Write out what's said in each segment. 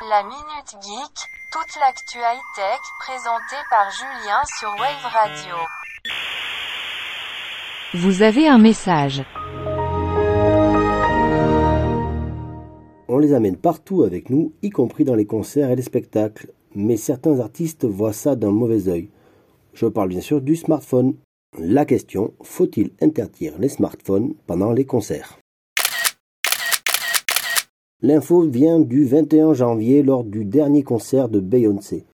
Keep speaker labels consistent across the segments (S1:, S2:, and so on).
S1: La Minute Geek, toute l'actu high-tech présentée par Julien sur Wave Radio.
S2: Vous avez un message.
S3: On les amène partout avec nous, y compris dans les concerts et les spectacles. Mais certains artistes voient ça d'un mauvais œil. Je parle bien sûr du smartphone. La question, faut-il interdire les smartphones pendant les concerts? L'info vient du 21 janvier lors du dernier concert de Beyoncé.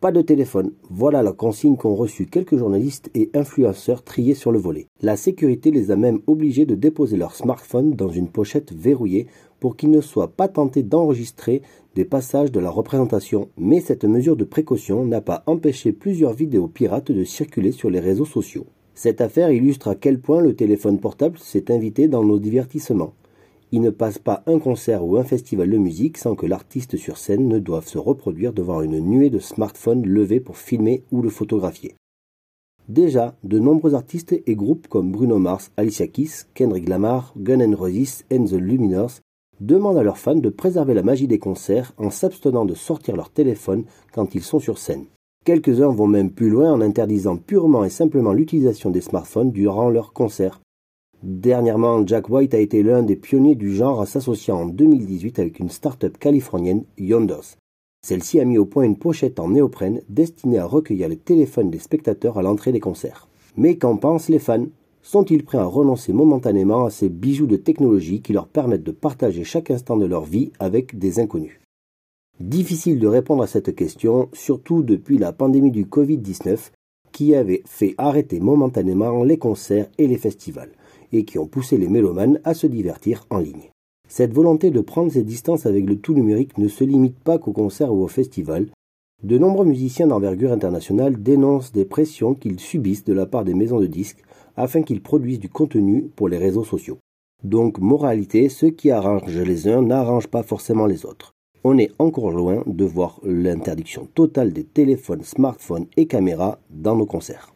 S3: Pas de téléphone, voilà la consigne qu'ont reçue quelques journalistes et influenceurs triés sur le volet. La sécurité les a même obligés de déposer leur smartphone dans une pochette verrouillée pour qu'ils ne soient pas tentés d'enregistrer des passages de la représentation. Mais cette mesure de précaution n'a pas empêché plusieurs vidéos pirates de circuler sur les réseaux sociaux. Cette affaire illustre à quel point le téléphone portable s'est invité dans nos divertissements. Il ne passe pas un concert ou un festival de musique sans que l'artiste sur scène ne doive se reproduire devant une nuée de smartphones levés pour filmer ou le photographier. Déjà, de nombreux artistes et groupes comme Bruno Mars, Alicia Keys, Kendrick Lamar, Gun N' Roses and the Luminous demandent à leurs fans de préserver la magie des concerts en s'abstenant de sortir leur téléphone quand ils sont sur scène. Quelques-uns vont même plus loin en interdisant purement et simplement l'utilisation des smartphones durant leurs concerts, Dernièrement, Jack White a été l'un des pionniers du genre en s'associant en 2018 avec une start-up californienne, Yondos. Celle-ci a mis au point une pochette en néoprène destinée à recueillir les téléphones des spectateurs à l'entrée des concerts. Mais qu'en pensent les fans? Sont-ils prêts à renoncer momentanément à ces bijoux de technologie qui leur permettent de partager chaque instant de leur vie avec des inconnus? Difficile de répondre à cette question, surtout depuis la pandémie du Covid-19 qui avait fait arrêter momentanément les concerts et les festivals et qui ont poussé les mélomanes à se divertir en ligne. Cette volonté de prendre ses distances avec le tout numérique ne se limite pas qu'aux concerts ou aux festivals. De nombreux musiciens d'envergure internationale dénoncent des pressions qu'ils subissent de la part des maisons de disques afin qu'ils produisent du contenu pour les réseaux sociaux. Donc, moralité, ce qui arrange les uns n'arrange pas forcément les autres. On est encore loin de voir l'interdiction totale des téléphones, smartphones et caméras dans nos concerts.